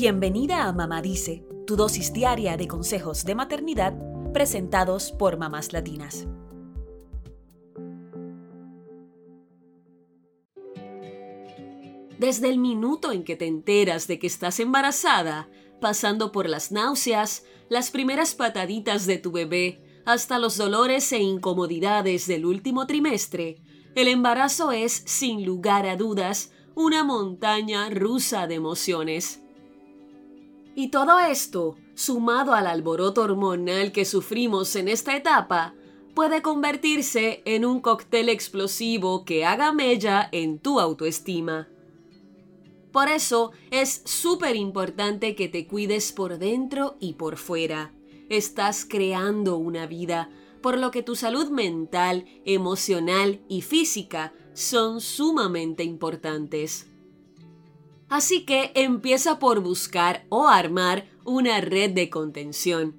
Bienvenida a Mamá Dice, tu dosis diaria de consejos de maternidad presentados por mamás latinas. Desde el minuto en que te enteras de que estás embarazada, pasando por las náuseas, las primeras pataditas de tu bebé, hasta los dolores e incomodidades del último trimestre, el embarazo es, sin lugar a dudas, una montaña rusa de emociones. Y todo esto, sumado al alboroto hormonal que sufrimos en esta etapa, puede convertirse en un cóctel explosivo que haga mella en tu autoestima. Por eso es súper importante que te cuides por dentro y por fuera. Estás creando una vida, por lo que tu salud mental, emocional y física son sumamente importantes. Así que empieza por buscar o armar una red de contención.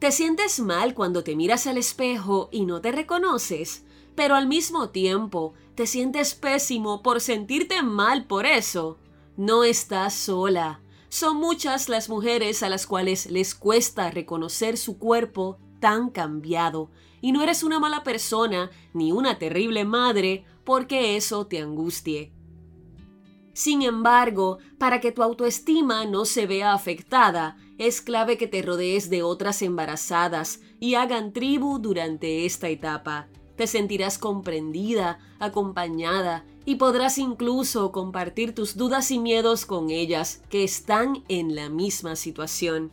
¿Te sientes mal cuando te miras al espejo y no te reconoces? Pero al mismo tiempo te sientes pésimo por sentirte mal por eso. No estás sola. Son muchas las mujeres a las cuales les cuesta reconocer su cuerpo tan cambiado. Y no eres una mala persona ni una terrible madre porque eso te angustie. Sin embargo, para que tu autoestima no se vea afectada, es clave que te rodees de otras embarazadas y hagan tribu durante esta etapa. Te sentirás comprendida, acompañada y podrás incluso compartir tus dudas y miedos con ellas que están en la misma situación.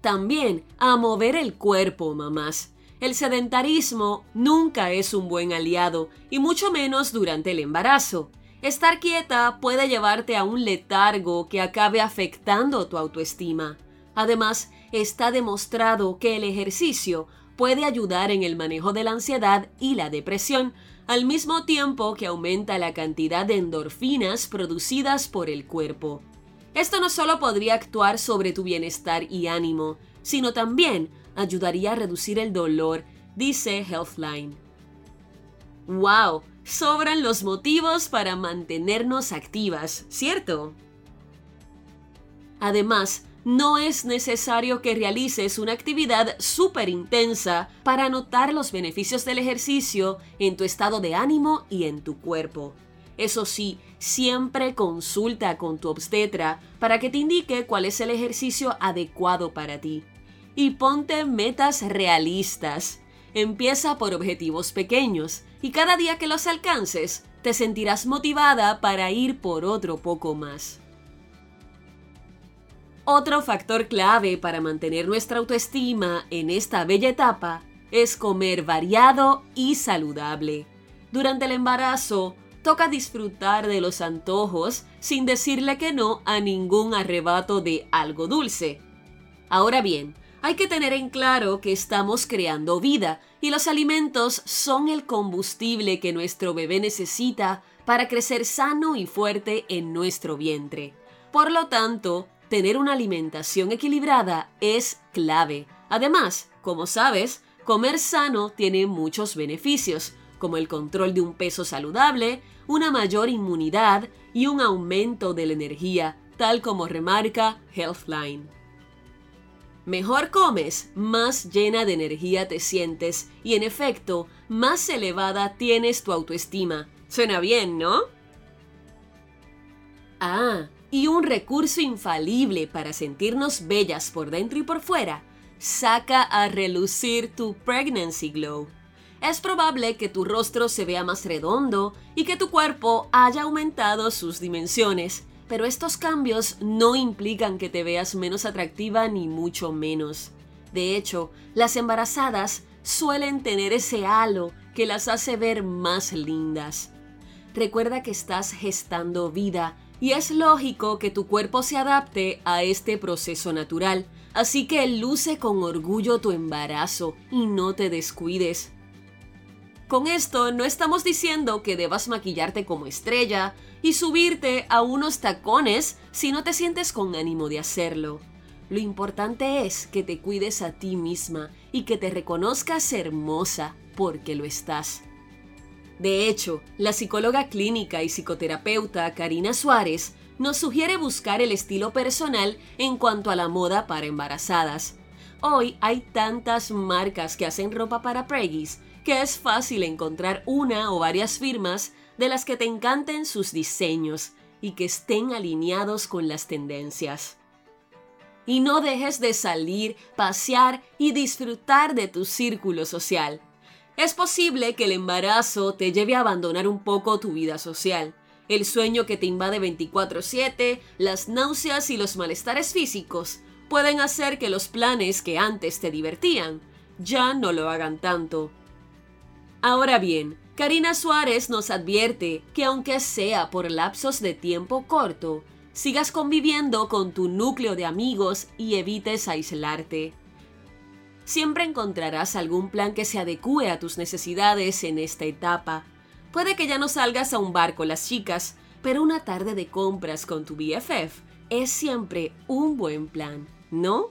También a mover el cuerpo, mamás. El sedentarismo nunca es un buen aliado y mucho menos durante el embarazo. Estar quieta puede llevarte a un letargo que acabe afectando tu autoestima. Además, está demostrado que el ejercicio puede ayudar en el manejo de la ansiedad y la depresión, al mismo tiempo que aumenta la cantidad de endorfinas producidas por el cuerpo. Esto no solo podría actuar sobre tu bienestar y ánimo, sino también ayudaría a reducir el dolor, dice Healthline. ¡Wow! Sobran los motivos para mantenernos activas, ¿cierto? Además, no es necesario que realices una actividad súper intensa para notar los beneficios del ejercicio en tu estado de ánimo y en tu cuerpo. Eso sí, siempre consulta con tu obstetra para que te indique cuál es el ejercicio adecuado para ti. Y ponte metas realistas. Empieza por objetivos pequeños y cada día que los alcances, te sentirás motivada para ir por otro poco más. Otro factor clave para mantener nuestra autoestima en esta bella etapa es comer variado y saludable. Durante el embarazo, toca disfrutar de los antojos sin decirle que no a ningún arrebato de algo dulce. Ahora bien, hay que tener en claro que estamos creando vida y los alimentos son el combustible que nuestro bebé necesita para crecer sano y fuerte en nuestro vientre. Por lo tanto, tener una alimentación equilibrada es clave. Además, como sabes, comer sano tiene muchos beneficios, como el control de un peso saludable, una mayor inmunidad y un aumento de la energía, tal como remarca Healthline. Mejor comes, más llena de energía te sientes y en efecto, más elevada tienes tu autoestima. Suena bien, ¿no? Ah, y un recurso infalible para sentirnos bellas por dentro y por fuera, saca a relucir tu pregnancy glow. Es probable que tu rostro se vea más redondo y que tu cuerpo haya aumentado sus dimensiones, pero estos cambios no implican que te veas menos atractiva ni mucho menos. De hecho, las embarazadas suelen tener ese halo que las hace ver más lindas. Recuerda que estás gestando vida y es lógico que tu cuerpo se adapte a este proceso natural. Así que luce con orgullo tu embarazo y no te descuides. Con esto no estamos diciendo que debas maquillarte como estrella y subirte a unos tacones si no te sientes con ánimo de hacerlo. Lo importante es que te cuides a ti misma y que te reconozcas hermosa porque lo estás. De hecho, la psicóloga clínica y psicoterapeuta Karina Suárez nos sugiere buscar el estilo personal en cuanto a la moda para embarazadas. Hoy hay tantas marcas que hacen ropa para preggies que es fácil encontrar una o varias firmas de las que te encanten sus diseños y que estén alineados con las tendencias. Y no dejes de salir, pasear y disfrutar de tu círculo social. Es posible que el embarazo te lleve a abandonar un poco tu vida social. El sueño que te invade 24/7, las náuseas y los malestares físicos pueden hacer que los planes que antes te divertían ya no lo hagan tanto. Ahora bien, Karina Suárez nos advierte que aunque sea por lapsos de tiempo corto, sigas conviviendo con tu núcleo de amigos y evites aislarte. Siempre encontrarás algún plan que se adecue a tus necesidades en esta etapa. Puede que ya no salgas a un bar con las chicas, pero una tarde de compras con tu BFF es siempre un buen plan, ¿no?